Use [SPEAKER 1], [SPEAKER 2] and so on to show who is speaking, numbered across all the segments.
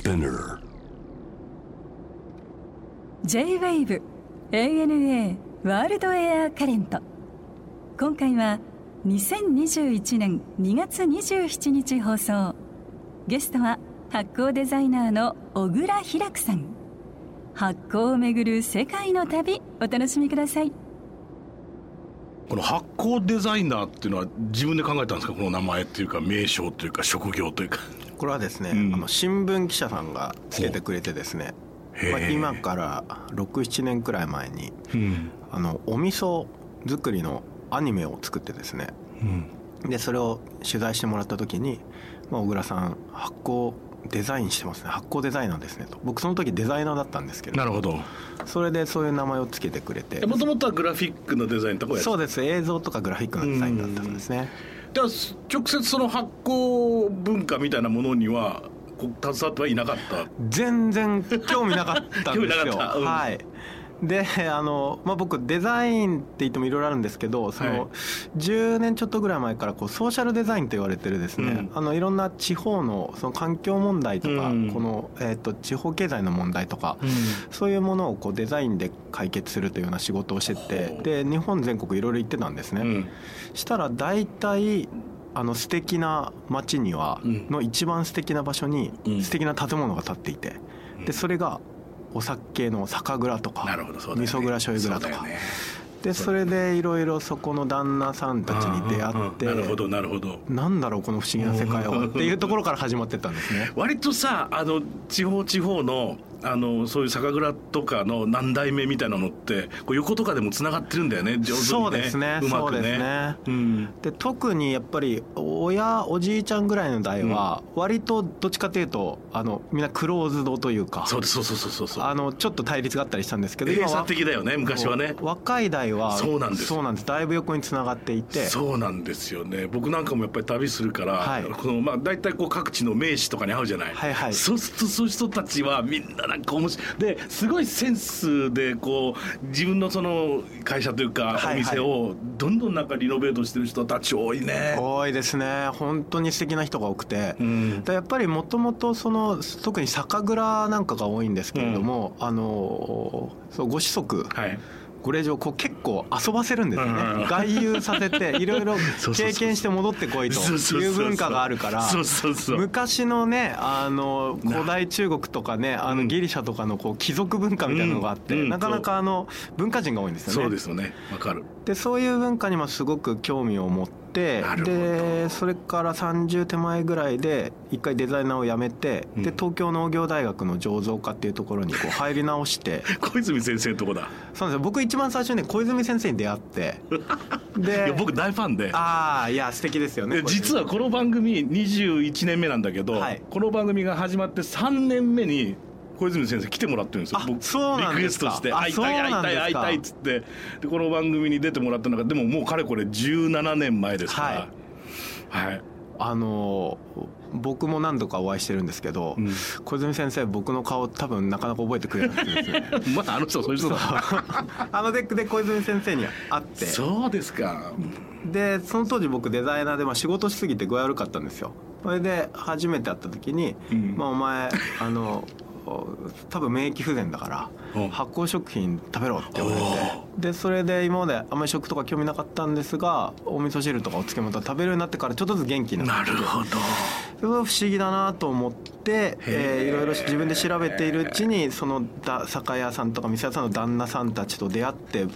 [SPEAKER 1] Spinner.
[SPEAKER 2] J-WAVE ANA ワールドエアカレント今回は2021年2月27日放送。ゲストは発酵デザイナーの小倉ひらくさん。発酵をめぐる世界の旅お楽しみください。
[SPEAKER 3] この発酵デザイナーっていうのは自分で考えたんですか？この名前っていうか名称というか職業というか
[SPEAKER 4] これはですね、
[SPEAKER 3] うん。
[SPEAKER 4] あの新聞記者さんがつけてくれてですね、まあ、今から67年くらい前に
[SPEAKER 3] うん。
[SPEAKER 4] あのお味噌作りのアニメを作ってですね
[SPEAKER 3] うん。
[SPEAKER 4] でそれを取材してもらった時に、まあ、小倉さん発酵デザインしてますね。発酵デザイナーですねと。僕その時デザイナーだったんですけど
[SPEAKER 3] なるほど。
[SPEAKER 4] それでそういう名前をつけてくれて。
[SPEAKER 3] もともとはグラフィックのデザインとか
[SPEAKER 4] そうです。映像とかグラフィックのデザインだったんですね。
[SPEAKER 3] では直接その発酵文化みたいなものにはこう携わってはいなかった。
[SPEAKER 4] 全然興味なかったん
[SPEAKER 3] 興味
[SPEAKER 4] ですよ。
[SPEAKER 3] なかった。うん。
[SPEAKER 4] はいであの、まあ、僕デザインって言ってもいろいろあるんですけどその、
[SPEAKER 3] はい。
[SPEAKER 4] 10年ちょっとぐらい前からこうソーシャルデザインと言われてるですね、
[SPEAKER 3] うん。
[SPEAKER 4] あのいろんな地方のその環境問題とか、
[SPEAKER 3] うん。
[SPEAKER 4] この、えー、と地方経済の問題とか、そういうものをこうデザインで解決するというような仕事をしててで日本全国いろいろ行ってたんですね、
[SPEAKER 3] うん。
[SPEAKER 4] したら大体あの素敵な街には、
[SPEAKER 3] うん。
[SPEAKER 4] の一番素敵な場所に
[SPEAKER 3] うん。
[SPEAKER 4] 素敵な建物が建っていて、でそれがお酒の酒蔵とか
[SPEAKER 3] なるほどそうだよね。
[SPEAKER 4] 味噌蔵醤油蔵とか、でそれでいろいろそこの旦那さんたちに出会って、
[SPEAKER 3] うんうんうん。なるほどなるほど。
[SPEAKER 4] なんだろうこの不思議な世界はっていうところから始まってったんですね。
[SPEAKER 3] 割とさあの地方地方のあのそういう酒蔵とかの何代目みたいなのってこう横とかでもつながってるんだよね。上手にね。
[SPEAKER 4] そうですね。
[SPEAKER 3] うまく
[SPEAKER 4] そうですね。
[SPEAKER 3] うん。
[SPEAKER 4] で特にやっぱり親おじいちゃんぐらいの代は割とどっちかというとあのみんなクローズドというか
[SPEAKER 3] そうそうそうそうそう
[SPEAKER 4] あのちょっと対立があったりしたんですけどは
[SPEAKER 3] 閉鎖的だよね昔はね。
[SPEAKER 4] 若い代は
[SPEAKER 3] そうなんです。
[SPEAKER 4] そうなんです。だいぶ横につながっていて。
[SPEAKER 3] そうなんですよね。僕なんかもやっぱり旅するから、
[SPEAKER 4] はい。
[SPEAKER 3] このまあ大体こう各地の名士とかに会うじゃない、
[SPEAKER 4] はいはい。
[SPEAKER 3] そうするとそういう人たちはみんななんか面白い。ですごいセンスでこう自分のその会社というか
[SPEAKER 4] はいはい。
[SPEAKER 3] お店をどんどんなんかリノベートしてる人たち多いね、
[SPEAKER 4] 多いですね。本当に素敵な人が多くて、
[SPEAKER 3] うん。
[SPEAKER 4] でやっぱりもともとその特に酒蔵なんかが多いんですけれども、あのそうご子息。
[SPEAKER 3] はい
[SPEAKER 4] ご令嬢こう結構遊ばせるんですよね、
[SPEAKER 3] うん
[SPEAKER 4] 外遊させていろいろ経験して戻ってこいという文化があるから。昔のねあの古代中国とかねあ
[SPEAKER 3] うん。
[SPEAKER 4] のギリシャとかのこう貴族文化みたいなのがあって、なかなかあの文化人が多いんですよね。
[SPEAKER 3] そうですよね。わかる
[SPEAKER 4] でそういう文化にもすごく興味を持ってでそれから30手前ぐらいで一回デザイナーを辞めて、
[SPEAKER 3] うん。
[SPEAKER 4] で東京農業大学の醸造科っていうところにこう 入り直して。
[SPEAKER 3] 小泉先生のとこだ。
[SPEAKER 4] そうなんですよ。僕一番最初に小泉先生に出会って。
[SPEAKER 3] い
[SPEAKER 4] で
[SPEAKER 3] や僕大ファンで。
[SPEAKER 4] ああいや素敵ですよね
[SPEAKER 3] で実はこの番組21年目なんだけど、
[SPEAKER 4] はい。
[SPEAKER 3] この番組が始まって3年目に小泉先生来てもらってるんですよ。
[SPEAKER 4] あ
[SPEAKER 3] 僕
[SPEAKER 4] そうなん
[SPEAKER 3] リクエ
[SPEAKER 4] ですか
[SPEAKER 3] ストして
[SPEAKER 4] あ
[SPEAKER 3] 会いたい会いたい会いたいっつって。でこの番組に出てもらったのがでももうかれこれ17年前ですから。はい、
[SPEAKER 4] あの僕も何度かお会いしてるんですけど、
[SPEAKER 3] うん。
[SPEAKER 4] 小泉先生僕の顔多分なかなか覚えてくれなくてですね。
[SPEAKER 3] まああの人はそういう人だ。
[SPEAKER 4] あのでで小泉先生に会って。
[SPEAKER 3] そうですか。
[SPEAKER 4] でその当時僕デザイナーで、まあ、仕事しすぎて具合悪かったんですよ。それで初めて会った時に「
[SPEAKER 3] うん。
[SPEAKER 4] まあ、お前あのお多分免疫不全だから
[SPEAKER 3] うん。
[SPEAKER 4] 発酵食品食べろ」って言われて。でそれで今まであんまり食とか興味なかったんですがお味噌汁とかお漬物とか食べるようになってからちょっとずつ元気になって
[SPEAKER 3] なるほど。
[SPEAKER 4] それは不思議だなと思って、えーいろいろ自分で調べているうちにそのだ酒屋さんとか店屋さんの旦那さんたちと出会って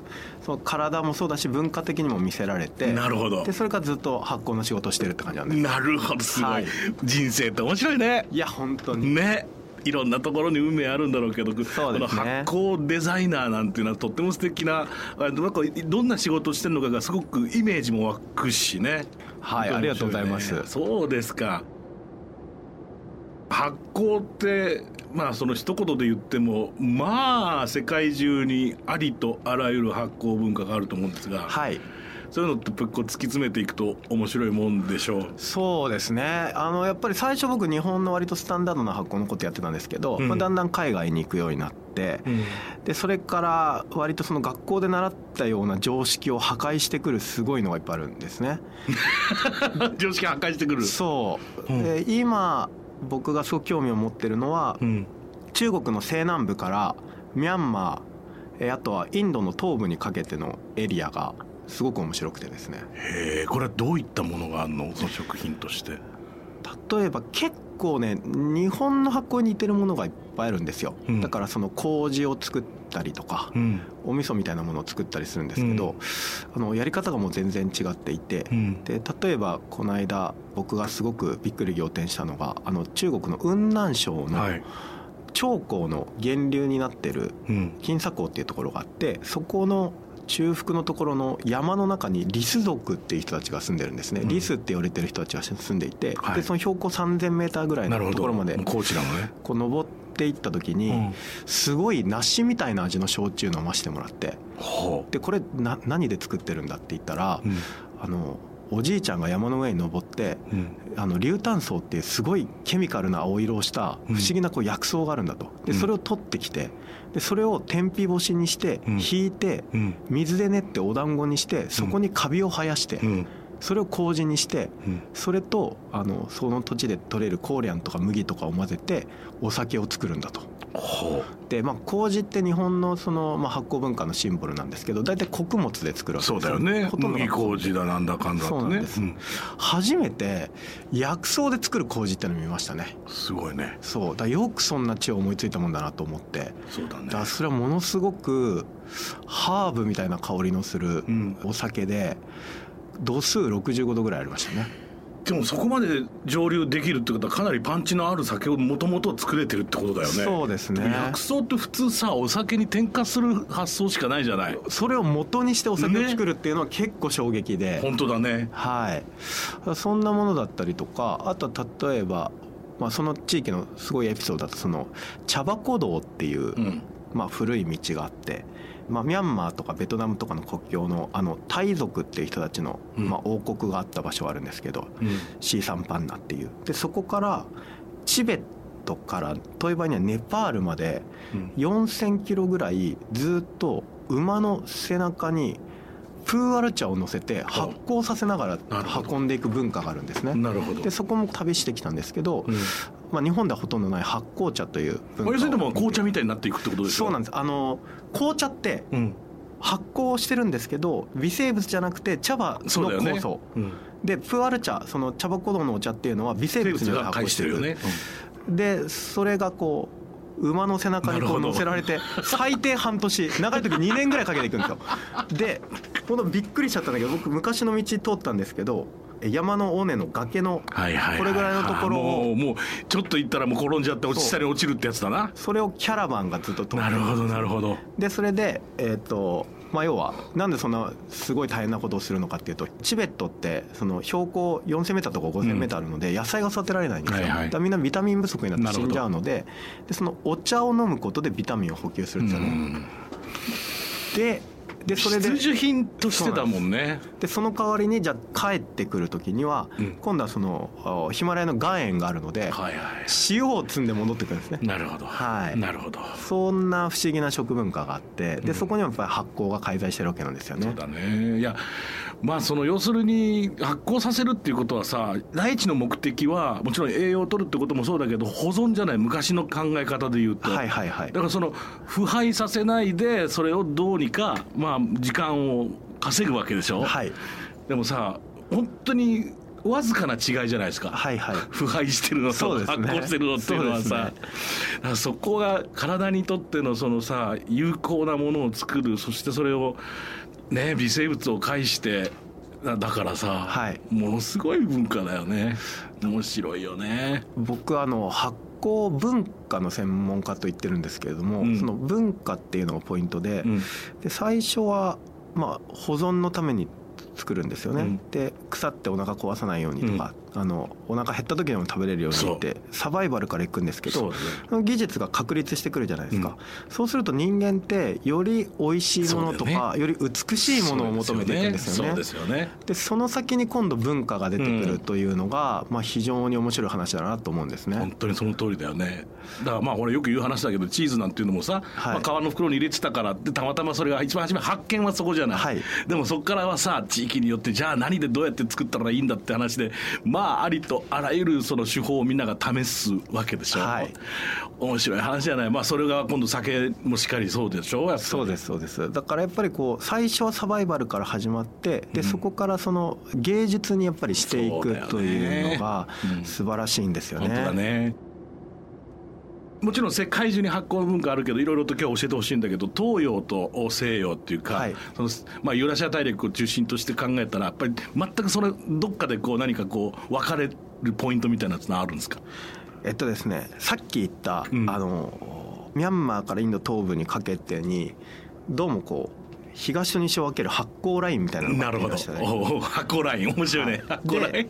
[SPEAKER 4] その体もそうだし文化的にも見せられて
[SPEAKER 3] なるほど。
[SPEAKER 4] でそれからずっと発酵の仕事をしてるって感じなんです。
[SPEAKER 3] なるほどすごい、
[SPEAKER 4] はい。
[SPEAKER 3] 人生って面白いね。
[SPEAKER 4] いや本当に。
[SPEAKER 3] ねいろんなところに運命あるんだろうけど
[SPEAKER 4] ね。
[SPEAKER 3] この発酵デザイナーなんていうのはとっても素敵なあなんかどんな仕事をしてるのかがすごくイメージも湧くしね。
[SPEAKER 4] はいありがとうございます。
[SPEAKER 3] そうですか。発酵ってまあその一言で言ってもまあ世界中にありとあらゆる発酵文化があると思うんですが、
[SPEAKER 4] はい
[SPEAKER 3] そういうのってこう突き詰めていくと面白いもんでしょう。
[SPEAKER 4] そうですね。あのやっぱり最初僕日本の割とスタンダードな発酵のことやってたんですけど、
[SPEAKER 3] うん。
[SPEAKER 4] まあ、だんだん海外に行くようになって、でそれから割とその学校で習ったような常識を破壊してくるすごいのがいっぱいあるんですね。
[SPEAKER 3] 常識破壊してくる。
[SPEAKER 4] そう、
[SPEAKER 3] うん。
[SPEAKER 4] で今僕がすごく興味を持ってるのは、
[SPEAKER 3] うん。
[SPEAKER 4] 中国の西南部からミャンマーえーあとはインドの東部にかけてのエリアがすごく面白くてですね。
[SPEAKER 3] へえこれはどういったものがあるの？その食品として。
[SPEAKER 4] 例えば結構ね日本の発酵に似てるものがいっぱいあるんですよ、
[SPEAKER 3] うん。
[SPEAKER 4] だからその麹を作ったりとか、
[SPEAKER 3] うん。
[SPEAKER 4] お味噌みたいなものを作ったりするんですけど、あのやり方がもう全然違っていて、
[SPEAKER 3] うん。
[SPEAKER 4] で例えばこの間僕がすごくびっくり仰天したのがあの中国の雲南省の
[SPEAKER 3] はい。
[SPEAKER 4] 長江の源流になってる
[SPEAKER 3] うん。
[SPEAKER 4] 金沙港っていうところがあってそこの中腹のところの山の中にリス族っていう人たちが住んでるんですね、
[SPEAKER 3] うん。
[SPEAKER 4] リスって言われてる人たちが住んでいて、
[SPEAKER 3] はい。
[SPEAKER 4] でその標高 3000m ぐらいの
[SPEAKER 3] なるほど
[SPEAKER 4] ところまで
[SPEAKER 3] 高知なのね
[SPEAKER 4] こう登っていった時に、
[SPEAKER 3] うん。
[SPEAKER 4] すごい梨みたいな味の焼酎飲ましてもらって。
[SPEAKER 3] ほ
[SPEAKER 4] でこれな何で作ってるんだって言ったら、
[SPEAKER 3] ううん。
[SPEAKER 4] あのおじいちゃんが山の上に登って
[SPEAKER 3] うん。
[SPEAKER 4] あの硫炭層っていうすごいケミカルな青色をした不思議なこう薬草があるんだと。で
[SPEAKER 3] うん。
[SPEAKER 4] それを取ってきてでそれを天日干しにして
[SPEAKER 3] うん。
[SPEAKER 4] 引いて
[SPEAKER 3] うん。
[SPEAKER 4] 水で練ってお団子にしてそこにカビを生やして
[SPEAKER 3] うん。
[SPEAKER 4] それを麹にして
[SPEAKER 3] うん。
[SPEAKER 4] それとあのその土地で取れるコーリャンとか麦とかを混ぜてお酒を作るんだと。
[SPEAKER 3] ほ
[SPEAKER 4] でまあ麹って日本のその、まあ、発酵文化のシンボルなんですけど大体穀物で作る
[SPEAKER 3] う
[SPEAKER 4] わけです
[SPEAKER 3] そうだよね。
[SPEAKER 4] ほとんどが
[SPEAKER 3] 麦麹だなんだかんだと。ね
[SPEAKER 4] そうなんです。初めて薬草で作る麹ってのを見ましたね。
[SPEAKER 3] すごいね。
[SPEAKER 4] そう。だよくそんな知恵を思いついたもんだなと思って。
[SPEAKER 3] そうだね。
[SPEAKER 4] だそれはものすごくハーブみたいな香りのする
[SPEAKER 3] うん。
[SPEAKER 4] お酒で度数65度ぐらいありましたね
[SPEAKER 3] でもそこまで蒸留できるってことはかなりパンチのある酒をもともと作れてるってことだよね。
[SPEAKER 4] そうですね。
[SPEAKER 3] 薬草って普通さお酒に添加する発想しかないじゃない。
[SPEAKER 4] それを元にしてお酒を作るっていうのは結構衝撃で、
[SPEAKER 3] 本当だね。
[SPEAKER 4] はい、そんなものだったりとかあとは例えば、まあ、その地域のすごいエピソードだとその茶箱道っていう、
[SPEAKER 3] うん。
[SPEAKER 4] まあ、古い道があって、まあ、ミャンマーとかベトナムとかの国境のあのタイ族っていう人たちの、
[SPEAKER 3] うん。
[SPEAKER 4] まあ、王国があった場所があるんですけど、
[SPEAKER 3] うん。
[SPEAKER 4] シーサンパンナっていう。でそこからチベットから遠い場合にはネパールまで
[SPEAKER 3] うん。
[SPEAKER 4] 4000キロぐらいずっと馬の背中にプーアル茶を乗せて発酵させながら運んでいく文化があるんですね。
[SPEAKER 3] なるほど。
[SPEAKER 4] でそこも旅してきたんですけど、
[SPEAKER 3] うん
[SPEAKER 4] まあ、日本ではほとんどない発酵茶という文化を
[SPEAKER 3] 要するにでも紅茶みたいになっていくってことですよ。
[SPEAKER 4] そうなんです。あの紅茶って
[SPEAKER 3] うん。
[SPEAKER 4] 発酵してるんですけど微生物じゃなくて茶葉の酵素、
[SPEAKER 3] うん。
[SPEAKER 4] でプーアル茶その茶葉古道のお茶っていうのは微生
[SPEAKER 3] 生
[SPEAKER 4] 物
[SPEAKER 3] が介
[SPEAKER 4] 発酵しててる
[SPEAKER 3] しるよね。
[SPEAKER 4] でそれがこう馬の背中にこう乗せられて最低半年長い時2年ぐらいかけていくんですよ。でこのびっくりしちゃったんだけど僕昔の道通ったんですけど山の尾根の崖のこれぐらいのところを
[SPEAKER 3] もうちょっと行ったらもう転んじゃって落ち下に落ちるってやつだな。
[SPEAKER 4] それをキャラバンがずっと通って
[SPEAKER 3] なるほどなるほど。
[SPEAKER 4] でそれでえっ、とまあ要はなんでそんなすごい大変なことをするのかっていうとチベットってその標高 4000m とか 5000m あるので野菜が育てられないんですよ、だみんなビタミン不足になって死んじゃうのででそのお茶を飲むことでビタミンを補給するんですよね、
[SPEAKER 3] うん。
[SPEAKER 4] ででそれで。
[SPEAKER 3] 必需品としてだもんね。
[SPEAKER 4] でその代わりにじゃあ帰ってくる時には、
[SPEAKER 3] うん。
[SPEAKER 4] 今度はそのあヒマラヤの岩塩があるので、
[SPEAKER 3] はいはい。
[SPEAKER 4] 塩を積んで戻ってくるんですね。
[SPEAKER 3] なるほど。
[SPEAKER 4] はい。
[SPEAKER 3] なるほど。
[SPEAKER 4] そんな不思議な食文化があってで、
[SPEAKER 3] うん。
[SPEAKER 4] そこにはやっぱり発酵が介在してるわけなんですよね。
[SPEAKER 3] そうだね。いやまあその要するに発酵させるっていうことはさ第一の目的はもちろん栄養を取るってこともそうだけど保存じゃない昔の考え方で言うと、
[SPEAKER 4] はいはいはい。
[SPEAKER 3] だからその腐敗させないでそれをどうにかまあ時間を稼ぐわけでしょ、
[SPEAKER 4] はい。
[SPEAKER 3] でもさ本当にわずかな違いじゃないですか、
[SPEAKER 4] はいはい。
[SPEAKER 3] 腐敗してるのと発酵してるのっていうのはさ。
[SPEAKER 4] そね。
[SPEAKER 3] そこが体にとってのそのさ有効なものを作るそしてそれをね微生物を介してだだからさ、
[SPEAKER 4] はい。
[SPEAKER 3] ものすごい文化だよね。面白いよね。
[SPEAKER 4] 僕あの発酵文化の専門家と言ってるんですけれども、
[SPEAKER 3] うん。
[SPEAKER 4] その文化っていうのがポイントで,、
[SPEAKER 3] うん。
[SPEAKER 4] で最初はまあ保存のために作るんですよね、
[SPEAKER 3] うん。
[SPEAKER 4] で腐ってお腹壊さないようにとか、あのお腹減った時でも食べれるようにってサバイバルからいくんですけど
[SPEAKER 3] ね。
[SPEAKER 4] 技術が確立してくるじゃないですか、そうすると人間ってより美味しいものとか、
[SPEAKER 3] そうだよ
[SPEAKER 4] より美しいものを求めていくんですよね。
[SPEAKER 3] そうですよね。
[SPEAKER 4] でその先に今度文化が出てく
[SPEAKER 3] うん
[SPEAKER 4] るというのが、まあ、非常に面白い話だなと思うんですね。
[SPEAKER 3] 本当にその通りだよね。だからまあ俺よく言う話だけどチーズなんていうのもさ、
[SPEAKER 4] はい。
[SPEAKER 3] まあ、皮の袋に入れてたからってたまたまそれが一番初め発見はそこじゃない、
[SPEAKER 4] はい。
[SPEAKER 3] でもそこからはさ地域によってじゃあ何でどうやって作ったらいいんだって話でままあありとあらゆるその手法をみんなが試すわけでしょ、
[SPEAKER 4] はい。
[SPEAKER 3] 面白い話じゃない。まあそれが今度酒もしっかりそうでしょ。
[SPEAKER 4] そうですそうです。だからやっぱりこう最初はサバイバルから始まってでそこからその芸術にやっぱりしていくというのが
[SPEAKER 3] うん。
[SPEAKER 4] 素晴らしいんですよね。
[SPEAKER 3] 本当だねもちろん世界中に発酵文化あるけどいろいろと今日教えてほしいんだけど東洋と西洋っていうか、
[SPEAKER 4] はい。
[SPEAKER 3] そのまあ、ユーラシア大陸を中心として考えたらやっぱり全くそれどっかでこう何かこう分かれるポイントみたいなやつのあるんですか？
[SPEAKER 4] えっとですねさっき言った、
[SPEAKER 3] うん。
[SPEAKER 4] あのミャンマーからインド東部にかけてにどうもこう東と西を分ける発酵ラインみたいなのがあ
[SPEAKER 3] なるほど
[SPEAKER 4] りましたね。
[SPEAKER 3] おお発酵ライン。面白いね、
[SPEAKER 4] はい。
[SPEAKER 3] 発酵ライン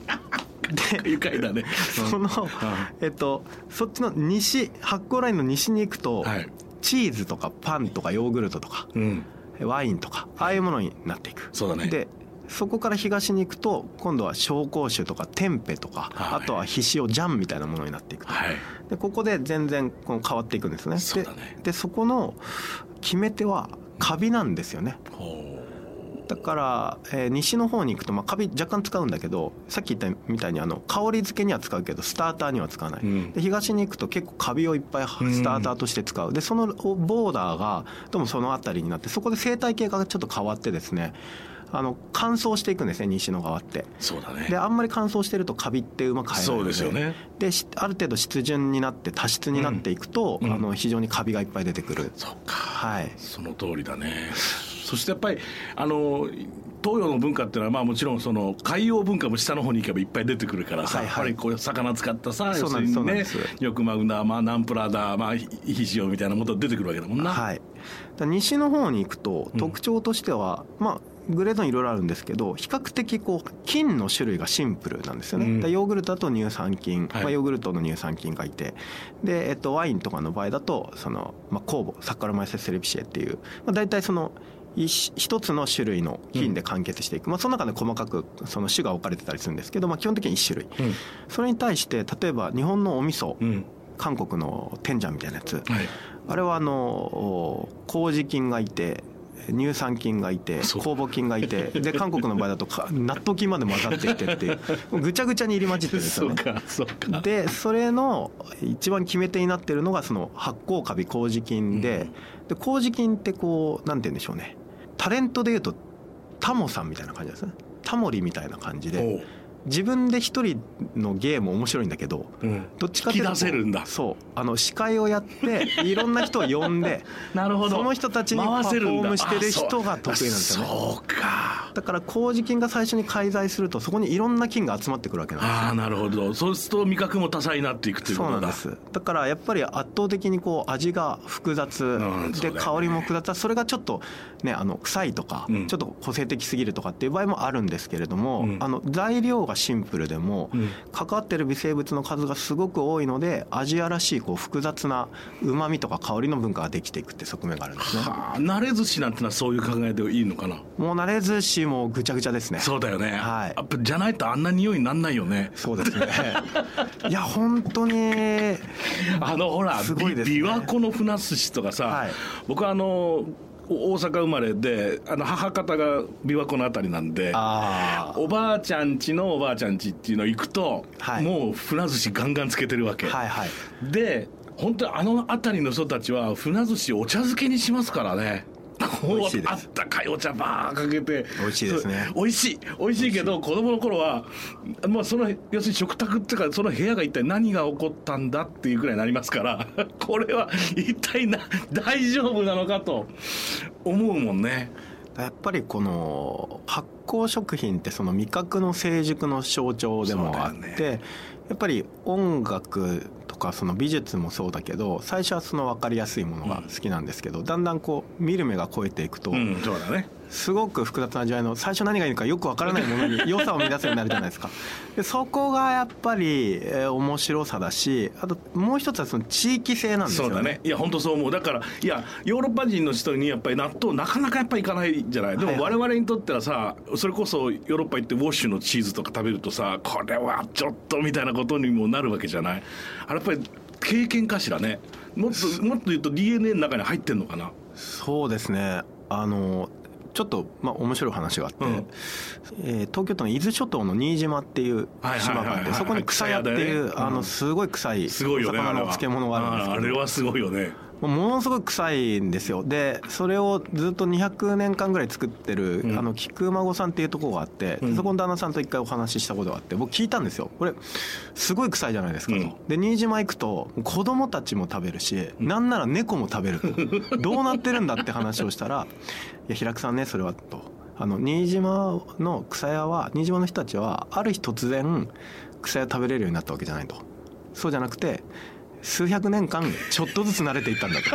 [SPEAKER 3] 愉快だね。
[SPEAKER 4] その、えっと、そっちの西発酵ラインの西に行くと、
[SPEAKER 3] はい。
[SPEAKER 4] チーズとかパンとかヨーグルトとか
[SPEAKER 3] うん。
[SPEAKER 4] ワインとかああいうものになっていく。
[SPEAKER 3] そうだね。
[SPEAKER 4] でそこから東に行くと今度は紹興酒とかテンペとか、
[SPEAKER 3] はい。
[SPEAKER 4] あとはひしおジャンみたいなものになっていくと。
[SPEAKER 3] はい。
[SPEAKER 4] でここで全然こう変わっていくんですね。
[SPEAKER 3] そうだね。
[SPEAKER 4] ででそこの決め手はカビなんですよね。
[SPEAKER 3] ほ
[SPEAKER 4] だから、えー西の方に行くと、まあ、カビ若干使うんだけどさっき言ったみたいにあの香り付けには使うけどスターターには使わない、
[SPEAKER 3] うん。
[SPEAKER 4] で東に行くと結構カビをいっぱいスターターとして使う。でそのボーダーがどうもその辺りになってそこで生態系がちょっと変わってですねあの乾燥していくんですね西の側って。
[SPEAKER 3] うそうだね。
[SPEAKER 4] であんまり乾燥してるとカビってうまく生えないの
[SPEAKER 3] そうですよね。
[SPEAKER 4] でしある程度湿潤になって多湿になっていくと、
[SPEAKER 3] うん。
[SPEAKER 4] あの非常にカビがいっぱい出てくる、
[SPEAKER 3] そっか。
[SPEAKER 4] はい。
[SPEAKER 3] その通りだねそしてやっぱりあの東洋の文化っていうのはまあもちろんその海洋文化も下の方に行けばいっぱい出てくるからさ、
[SPEAKER 4] はいはい。
[SPEAKER 3] やっぱりこう魚使ったさ
[SPEAKER 4] そうなんです
[SPEAKER 3] 要するにねよくマグナまあナンプラーだまあひひしおみたいなもの出てくるわけだもんな、
[SPEAKER 4] はい、西の方に行くと
[SPEAKER 3] うん。
[SPEAKER 4] 特徴としては、まあグレードにいろいろあるんですけど比較的こう菌の種類がシンプルなんですよね、
[SPEAKER 3] うん。
[SPEAKER 4] ヨーグルトだと乳酸菌、
[SPEAKER 3] はい。
[SPEAKER 4] まあ、ヨーグルトの乳酸菌がいてで、えっと、ワインとかの場合だとその、まあ、酵母サッカロマイセスセレピシエっていう、まあ、大体その一一つの種類の菌で完結していく、まあ、その中で細かくその種が置かれてたりするんですけど、まあ、基本的に1種類。
[SPEAKER 3] うん。
[SPEAKER 4] それに対して例えば日本のお味噌、
[SPEAKER 3] うん。
[SPEAKER 4] 韓国の天ジャンみたいなやつ、
[SPEAKER 3] はい。
[SPEAKER 4] あれはあのお麹菌がいて乳酸菌がいて酵母菌がいてで韓国の場合だとか納豆菌まで混ざっていてっていう。ぐちゃぐちゃに入り混じってるんですよね。
[SPEAKER 3] そ
[SPEAKER 4] でそれの一番決め手になってるのがその発酵カビ麹菌で,、で麹菌ってこうなんて言うんでしょうねタレントでいうとタモさんみたいな感じですね。タモリみたいな感じで。自分で一人のゲーム面白いんだけど
[SPEAKER 3] うん。
[SPEAKER 4] どっちかっていうと
[SPEAKER 3] 引き出せるんだ。
[SPEAKER 4] そう。あの司会をやっていろんな人を呼んで
[SPEAKER 3] なるほど。
[SPEAKER 4] その人たちにパフォームしてる人が得意なんですよね。
[SPEAKER 3] あそう。か。
[SPEAKER 4] だから麹菌が最初に介在するとそこにいろんな菌が集まってくるわけなんですよ。
[SPEAKER 3] ああなるほど。そうすると味覚も多彩になっていくという
[SPEAKER 4] そ
[SPEAKER 3] ことだ。
[SPEAKER 4] うなんです。だからやっぱり圧倒的にこう味が複雑。で香りも複雑。それがちょっとねあの臭いとか
[SPEAKER 3] うん。
[SPEAKER 4] ちょっと個性的すぎるとかっていう場合もあるんですけれども
[SPEAKER 3] うん。
[SPEAKER 4] あの材料がシンプルでも
[SPEAKER 3] うん。
[SPEAKER 4] 関わってる微生物の数がすごく多いのでアジアらしいこう複雑なうまみとか香りの文化ができていくって側面があるんですね。
[SPEAKER 3] はあ慣れ寿司なんてのはそういう考えでいいのかな？
[SPEAKER 4] もう慣れ寿司もぐちゃぐちゃですね。
[SPEAKER 3] そうだよね、
[SPEAKER 4] はい。
[SPEAKER 3] やっぱじゃないとあんな匂いになんないよね。
[SPEAKER 4] そうですね。いや本当に
[SPEAKER 3] あのほら、
[SPEAKER 4] すごいですね。
[SPEAKER 3] び琵琶湖の船寿司とかさ、
[SPEAKER 4] はい。
[SPEAKER 3] 僕はあのお大阪生まれであの母方が琵琶湖のあたりなんで
[SPEAKER 4] あ
[SPEAKER 3] おばあちゃんちのおばあちゃんちっていうの行くと、
[SPEAKER 4] はい。
[SPEAKER 3] もう船寿司ガンガンつけてるわけ、
[SPEAKER 4] あはいはい。
[SPEAKER 3] で本当にあの辺りの人たちは船寿司をお茶漬けにしますからね
[SPEAKER 4] 美味しいです
[SPEAKER 3] あったかいお茶ばーかけて
[SPEAKER 4] 美味しいですね。
[SPEAKER 3] 美味しい美味しいけど子供の頃はまあその要するに食卓っていうかその部屋が一体何が起こったんだっていうくらいになりますから これは一体な大丈夫なのかと思うもんね。
[SPEAKER 4] やっぱりこの発酵食品ってその味覚の成熟の象徴でもあって、やっぱり音楽とかその美術もそうだけど最初はその分かりやすいものが好きなんですけど、だんだんこう見る目が超えていくと、
[SPEAKER 3] うんそうだね。
[SPEAKER 4] すごく複雑な味わいの最初何がいいのかよく分からないものに 良さを見出すようになるじゃないですか。でそこがやっぱり、えー面白さだしあともう一つはその地域性なんですよね。
[SPEAKER 3] そうだね。いや本当そう思う。だからいやヨーロッパ人の人にやっぱり納豆なかなかやっぱりいかないじゃない？でも我々にとってはさそれこそヨーロッパ行ってウォッシュのチーズとか食べるとさこれはちょっとみたいなことにもなるわけじゃない？あれやっぱり経験かしらね？もっともっと言うと DNA の中に入ってんのかな？
[SPEAKER 4] そうですね。あのちょっとまあ面白い話があって、
[SPEAKER 3] うん。
[SPEAKER 4] えー東京都の伊豆諸島の新島っていう島があってそこに草屋っていう、
[SPEAKER 3] ね
[SPEAKER 4] あのすごい臭い魚のお漬物があるんですけど。
[SPEAKER 3] あれはすごいよね
[SPEAKER 4] ものすごい臭いんですよ。でそれをずっと200年間ぐらい作ってる、
[SPEAKER 3] うん。
[SPEAKER 4] あの菊孫さんっていうところがあって、
[SPEAKER 3] うん。
[SPEAKER 4] そこの旦那さんと一回お話ししたことがあって僕聞いたんですよ。これすごい臭いじゃないですかと、
[SPEAKER 3] うん。
[SPEAKER 4] で新島行くと子供たちも食べるし、なんなら猫も食べると。どうなってるんだって話をしたら「いや平久さんねそれは」と。あの新島の草屋は新島の人たちはある日突然草屋食べれるようになったわけじゃないと。そうじゃなくて数百年間ちょっとずつ慣れていったんだと。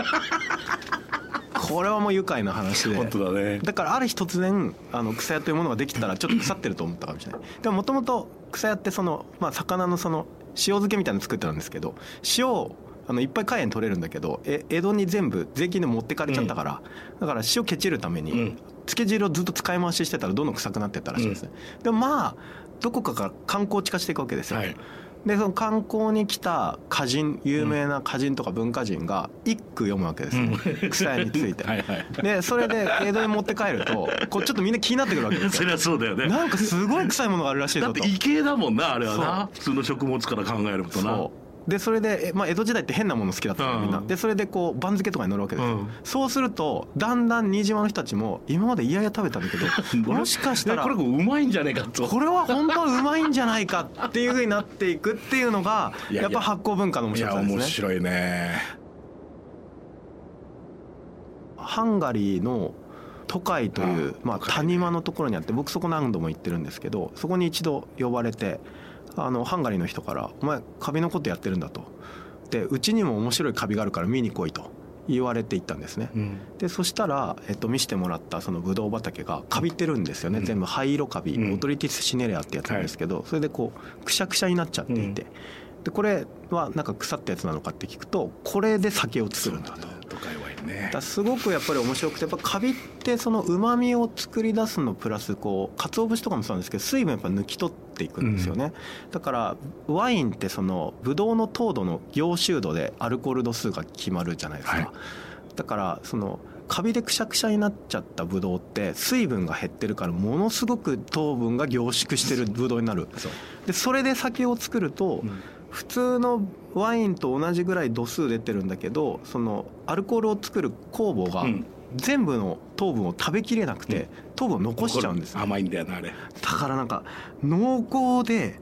[SPEAKER 4] これはもう愉快な話で。
[SPEAKER 3] 本当だね。
[SPEAKER 4] だからある日突然あの草屋というものができたらちょっと腐ってると思ったかもしれない。でももともと草屋ってその、まあ、魚のその塩漬けみたいなの作ってたんですけど塩をあのいっぱい海塩取れるんだけどえ江戸に全部税金で持ってかれちゃったから、だから塩ケチるために、
[SPEAKER 3] うん。
[SPEAKER 4] 漬け汁をずっと使い回ししてたらどんどん臭くなってったらしいですね、でもまあどこかから観光地化していくわけですよ、
[SPEAKER 3] はい
[SPEAKER 4] でその観光に来た歌人有名な歌人とか文化人が一句読むわけですよ、草屋について、
[SPEAKER 3] はいはい。
[SPEAKER 4] でそれで江戸に持って帰るとこうちょっとみんな気になってくるわけです
[SPEAKER 3] そ
[SPEAKER 4] よ。
[SPEAKER 3] りゃそうだよね。
[SPEAKER 4] なんかすごい臭いものがあるらしい
[SPEAKER 3] だって
[SPEAKER 4] ぞと
[SPEAKER 3] 異形だもんなあれはな。普通の食物から考えるとな。
[SPEAKER 4] そうでそれで、えまあ、江戸時代って変なもの好きだったからみんな、
[SPEAKER 3] うん
[SPEAKER 4] でそれでこう番付とかに乗るわけですよ、
[SPEAKER 3] うん。
[SPEAKER 4] そうするとだんだん新島の人たちも今までいやいや食べたんだけど もしかしたら
[SPEAKER 3] これうまいんじゃねえかと。
[SPEAKER 4] これは本当はうまいんじゃないかっていうふうになっていくっていうのが
[SPEAKER 3] いやいや。
[SPEAKER 4] やっぱ発酵文化の面
[SPEAKER 3] いや
[SPEAKER 4] 白さですね。
[SPEAKER 3] 面白いね。
[SPEAKER 4] ハンガリーの都会というまあ、谷間のところにあって僕そこ何度も行ってるんですけどそこに一度呼ばれてあのハンガリーの人から「お前カビのことやってるんだ」と「でうちにも面白いカビがあるから見に来い」と言われて行ったんですね。
[SPEAKER 3] うん。
[SPEAKER 4] でそしたら、えっと、見せてもらったそのブドウ畑がカビってるんですよね、
[SPEAKER 3] うん。
[SPEAKER 4] 全部灰色カビ、
[SPEAKER 3] うん。
[SPEAKER 4] オトリティス・シネレアってやつなんですけど、それでこうくしゃくしゃになっちゃっていて、でこれはなんか腐ったやつなのかって聞くとこれで酒を作るんだと。だすごくやっぱり面白くてやっぱカビってそのうまみを作り出すのプラスこう鰹節とかもそうなんですけど水分やっぱ抜き取っていくんですよね、だからワインってそのブドウの糖度の凝集度でアルコール度数が決まるじゃないですか、
[SPEAKER 3] はい。
[SPEAKER 4] だからそのカビでくしゃくしゃになっちゃったブドウって水分が減ってるからものすごく糖分が凝縮してるブドウになる。でそれで酒を作ると、
[SPEAKER 3] うん。
[SPEAKER 4] 普通のワインと同じぐらい度数出てるんだけどそのアルコールを作る酵母が
[SPEAKER 3] うん
[SPEAKER 4] 全部の糖分を食べきれなくて糖分を残しちゃうんですね。
[SPEAKER 3] 甘いんだよなあれ。
[SPEAKER 4] だからなんか濃厚で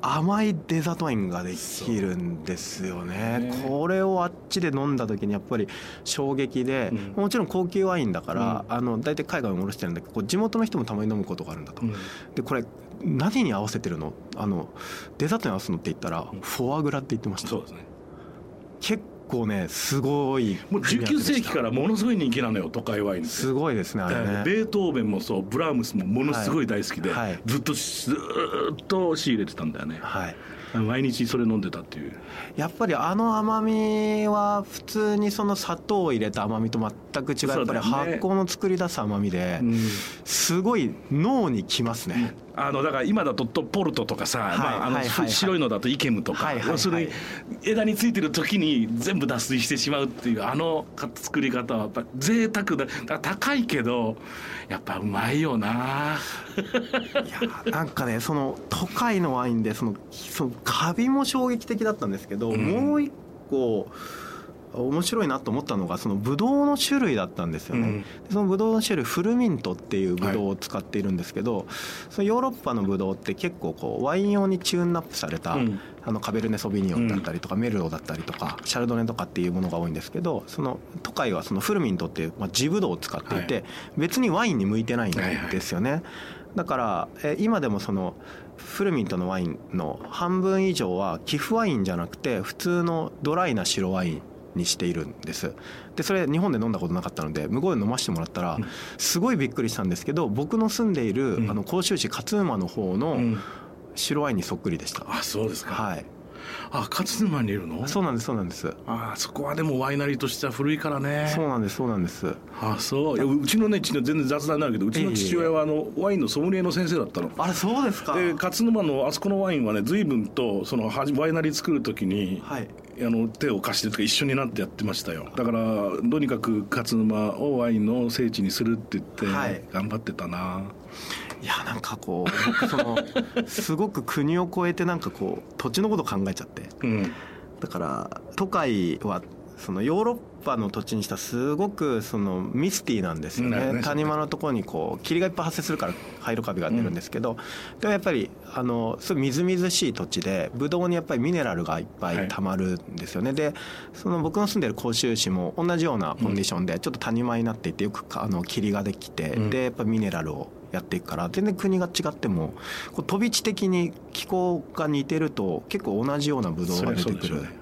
[SPEAKER 4] 甘いデザートワインができるんですよね。これをあっちで飲んだ時にやっぱり衝撃で、
[SPEAKER 3] うん。
[SPEAKER 4] もちろん高級ワインだから、あの大体海外に卸してるんだけど地元の人もたまに飲むことがあるんだと、
[SPEAKER 3] うん。
[SPEAKER 4] でこれ何に合わせてるの？あのデザートに合わせるのって言ったら、フォアグラって言ってました。
[SPEAKER 3] そうですね。
[SPEAKER 4] 結構ねすごい
[SPEAKER 3] もう19世紀からものすごい人気なのよ都会ワイン
[SPEAKER 4] すごいですねね。
[SPEAKER 3] ベートーベンもそうブラームスもものすごい大好きで、
[SPEAKER 4] はい。はい
[SPEAKER 3] ずっとずーっと仕入れてたんだよね。
[SPEAKER 4] はい。
[SPEAKER 3] 毎日それ飲んでたっていう。
[SPEAKER 4] やっぱりあの甘みは普通にその砂糖を入れた甘みと全く違うやっぱり発酵の作り出す甘みで
[SPEAKER 3] うん。
[SPEAKER 4] すごい脳にきますね
[SPEAKER 3] あのだから今だとトポルトとかさ、
[SPEAKER 4] はい
[SPEAKER 3] まあ、あの
[SPEAKER 4] はいはいはい。
[SPEAKER 3] 白いのだとイケムとか、要するに枝についてる時に全部脱水してしまうっていうあのか作り方はやっぱ贅沢だだ。高いけどやっぱうまいよな。い
[SPEAKER 4] やなんかねその都会のワインでそのそのカビも衝撃的だったんですけど、
[SPEAKER 3] うん。
[SPEAKER 4] もう一個面白いなと思ったのがそのブドウの種類だったんですよね、
[SPEAKER 3] うん。
[SPEAKER 4] でそのブドウの種類フルミントっていうブドウを使っているんですけど、そのヨーロッパのブドウって結構こうワイン用にチューンナップされた、
[SPEAKER 3] うん。
[SPEAKER 4] あのカベルネ・ソビニオンだったりとか、メルローだったりとかシャルドネとかっていうものが多いんですけどその都会はそのフルミントっていう、まあ、地ブドウを使っていて、
[SPEAKER 3] はい。
[SPEAKER 4] 別にワインに向いてないんですよね。だからえー今でもそのフルミントのワインの半分以上は寄付ワインじゃなくて普通のドライな白ワインにしているんです。でそれ日本で飲んだことなかったので向こうで飲ませてもらったらすごいびっくりしたんですけど僕の住んでいる
[SPEAKER 3] うん。
[SPEAKER 4] あの甲州市勝沼の方の
[SPEAKER 3] うん。
[SPEAKER 4] 白ワインにそっくりでした、
[SPEAKER 3] あそうですか、
[SPEAKER 4] はい
[SPEAKER 3] あ勝沼にいるの？
[SPEAKER 4] そうなんですそうなんです。
[SPEAKER 3] あそこはでもワイナリーとしては古いからね。
[SPEAKER 4] そうなんですそうなんです。
[SPEAKER 3] あそう。うちのね全然雑談になるけどうちの父親はあのワインのソムリエの先生だったの。
[SPEAKER 4] あれそうですか。
[SPEAKER 3] で勝沼のあそこのワインはね随分とそのワイナリー作る時に、
[SPEAKER 4] はい。
[SPEAKER 3] あの手を貸してとか一緒になってやってましたよ。だからとにかく勝沼をワインの聖地にするって言って
[SPEAKER 4] はい。
[SPEAKER 3] 頑張ってたな、
[SPEAKER 4] いやなんかこう僕そのすごく国を越えてなんかこう土地のこと考えちゃって。
[SPEAKER 3] うん。
[SPEAKER 4] だから都会はそのヨーロッパの土地にしたらすごくそのミスティーなんですよね。谷間のところにこう霧がいっぱい発生するから灰色カビが出るんですけど、でもやっぱりあのすごいみずみずしい土地でブドウにやっぱりミネラルがいっぱいたまるんですよね、でその僕の住んでる甲州市も同じようなコンディションでちょっと谷間になっていてよくかあの霧ができて、
[SPEAKER 3] うん。
[SPEAKER 4] でやっぱミネラルをやっていくから全然国が違ってもこう飛び地的に気候が似てると結構同じようなブドウが出てくる。
[SPEAKER 3] そ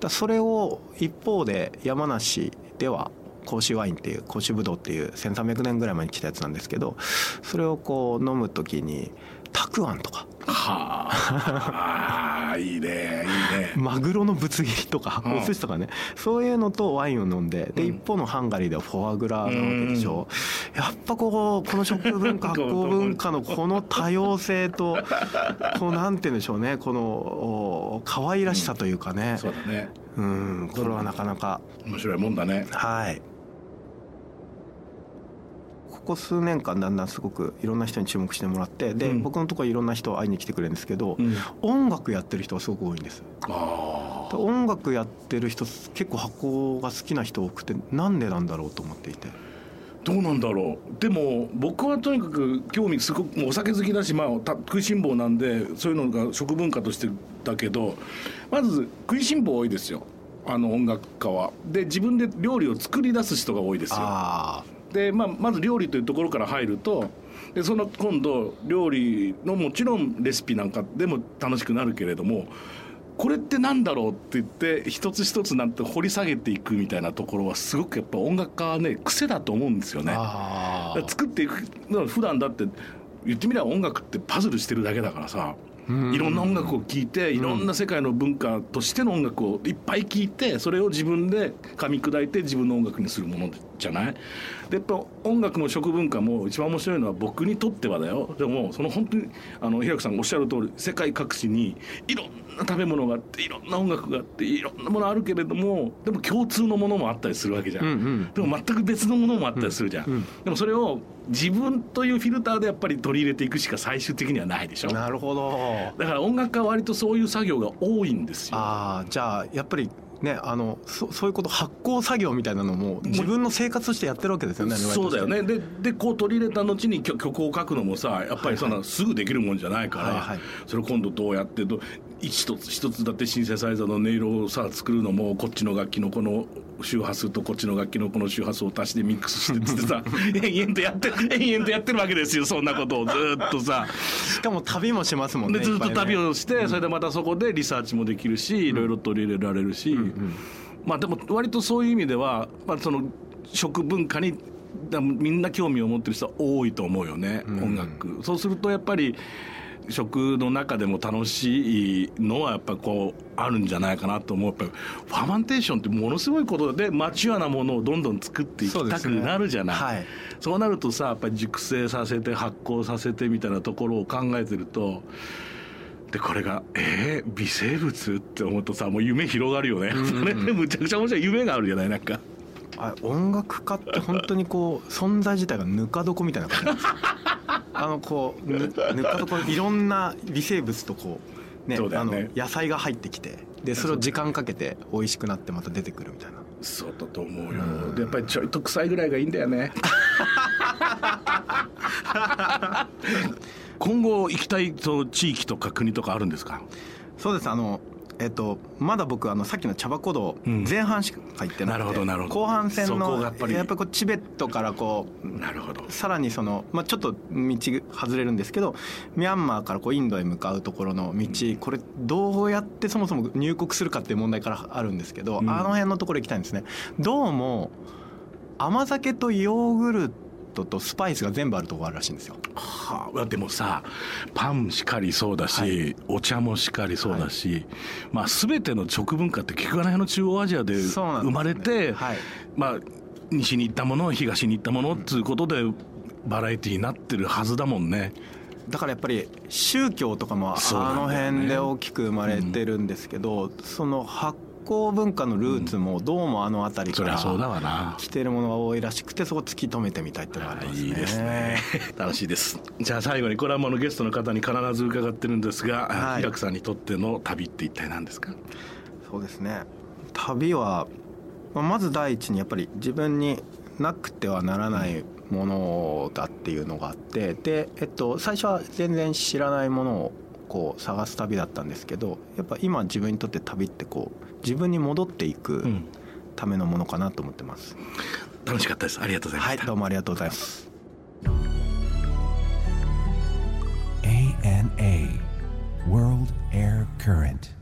[SPEAKER 4] だそれを一方で山梨では甲州ワインっていう甲州ぶどうっていう1300年ぐらい前に来たやつなんですけどそれをこう飲む時にたくあんとか
[SPEAKER 3] はあ。いいねいいね。
[SPEAKER 4] マグロのぶつ切りとか
[SPEAKER 3] うん。
[SPEAKER 4] お寿司とかね。そういうのとワインを飲んでで
[SPEAKER 3] うん。
[SPEAKER 4] 一方のハンガリーではフォアグラなわけでしょやっぱこうこの食文化 発酵文化のこの多様性とこうなんて言うんでしょうね。このお可愛らしさというかね。
[SPEAKER 3] そうだね。
[SPEAKER 4] うん。これはなかなか。
[SPEAKER 3] 面白いもんだね。
[SPEAKER 4] はいここ数年間だんだんすごくいろんな人に注目してもらってで、
[SPEAKER 3] うん。
[SPEAKER 4] 僕のところいろんな人会いに来てくれるんですけど、
[SPEAKER 3] うん。
[SPEAKER 4] 音楽やってる人がすごく多いんです。音楽やってる人結構発酵が好きな人多くてなんでなんだろうと思っていて。
[SPEAKER 3] どうなんだろう。でも僕はとにかく興味すごくお酒好きだし、まあ、た食いしん坊なんでそういうのが食文化としてだけどまず食いしん坊多いですよ。あの音楽家は。で自分で料理を作り出す人が多いですよ。
[SPEAKER 4] あ
[SPEAKER 3] で、まあ、まず料理というところから入るとでその今度料理のもちろんレシピなんかでも楽しくなるけれどもこれってなんだろうって言って一つ一つなんて掘り下げていくみたいなところはすごくやっぱ音楽家はね癖だと思うんですよ
[SPEAKER 4] ー
[SPEAKER 3] ね。作っていく普段だって言ってみれば音楽ってパズルしてるだけだからさ
[SPEAKER 4] うん
[SPEAKER 3] いろんな音楽を聴いていろんな世界の文化としての音楽をいっぱい聴いてそれを自分で噛み砕いて自分の音楽にするものじゃない？でやっぱ音楽も食文化も一番面白いのは僕にとってはだよ。でもその本当にあの平子さんがおっしゃる通り世界各地にいろんな食べ物があっていろんな音楽があっていろんなものあるけれどもでも共通のものもあったりするわけじゃん。
[SPEAKER 4] うんうん。
[SPEAKER 3] でも全く別のものもあったりするじゃん、
[SPEAKER 4] うん。うん
[SPEAKER 3] でもそれを自分というフィルターでやっぱり取り入れていくしか最終的にはないでしょ。だ
[SPEAKER 4] なるほど
[SPEAKER 3] から音楽家は割とそういう作業が多いんですよ。
[SPEAKER 4] ああじゃあやっぱりねあのそそういうこと発酵作業みたいなのも自分の生活としてやってるわけですよね
[SPEAKER 3] そうだよね。ででこう取り入れた後に曲曲を書くのもさやっぱりそんなすぐできるもんじゃないから、
[SPEAKER 4] はいはい。
[SPEAKER 3] それを今度どうやってど一つ一つだってシンセサイザーの音色をさ作るのもこっちの楽器のこの周波数とこっちの楽器のこの周波数を足してミックスしてってさ 延々とやって延々とやってるわけですよそんなことをずっとさ。
[SPEAKER 4] しかも旅もしますもんね
[SPEAKER 3] でずっと旅
[SPEAKER 4] を
[SPEAKER 3] をして、それでまたそこでリサーチもできるし、いろいろ取り入れられるし、まあでも割とそういう意味では、まあ、その食文化にだみんな興味を持ってる人は多いと思うよね、音楽。そうするとやっぱり食の中でも楽しいのはやっぱこうあるんじゃないかなと思うやっぱりファーマンテーションってものすごいことでマチュアなものをどんどん作っていきたくなるじゃない。
[SPEAKER 4] はい。
[SPEAKER 3] そうなるとさやっぱり熟成させて発酵させてみたいなところを考えてるとでこれがえー、微生物って思うとさもう夢広がるよね、それむちゃくちゃ面白い夢があるじゃないなんか
[SPEAKER 4] あ音楽家って本当にこう存在自体がぬか床みたいな感じなんですよ。あのこうぬぬか床いろんな微生物とこうねあの野菜が入ってきてでそれを時間かけて美味しくなってまた出てくるみたいな。
[SPEAKER 3] そうだと思うよ、でやっぱりちょいと臭いぐらいがいいんだよね。今後行きたいその地域とか国とかあるんですか？
[SPEAKER 4] そうです。あのえっと、まだ僕あのさっきの茶箱道
[SPEAKER 3] うん。
[SPEAKER 4] 前半しか入ってなくて、
[SPEAKER 3] なるほどなるほど。
[SPEAKER 4] 後半戦
[SPEAKER 3] そこ
[SPEAKER 4] の
[SPEAKER 3] がやっぱり。
[SPEAKER 4] こうチベットからこう
[SPEAKER 3] なるほど。
[SPEAKER 4] さらにその、まあ、ちょっと道外れるんですけどミャンマーからこうインドへ向かうところの道これどうやってそもそも入国するかっていう問題からあるんですけど、
[SPEAKER 3] うん。
[SPEAKER 4] あの辺のところ行きたいんですね。どうも甘酒とヨーグルトとスパイスが全部あるとこあるらしいんですよ。
[SPEAKER 3] はあ、でもさパンしかりそうだし、はい、お茶もしかりそうだし、はい、まあ、全ての食文化って結局あの辺の中央アジアで生まれて、ねはい、まあ、西に行ったもの東に行ったものっていうことでバラエティーになってるはずだもんね。
[SPEAKER 4] だからやっぱり宗教とかもあの辺で大きく生まれてるんですけど、その発酵文化のルーツもどうもあの辺りから来てるものが多いらしくてそこ突き止めてみたいってのがありますね。いいですね。
[SPEAKER 3] 楽しいです。じゃあ最後にこれはもうゲストの方に必ず伺ってるんですが、はい、平久さんにとっての旅って一体何ですか？
[SPEAKER 4] そうですね。旅はまず第一にやっぱり自分になくてはならないものだっていうのがあってで、えっと、最初は全然知らないものをこう探す旅だったんですけどやっぱ今自分にとって旅ってこう自分に戻っていくためのものかなと思ってます、うん、
[SPEAKER 3] 楽しかったです。ありがとうございま
[SPEAKER 4] しはいどうもありがとうございます。ANA World Air Current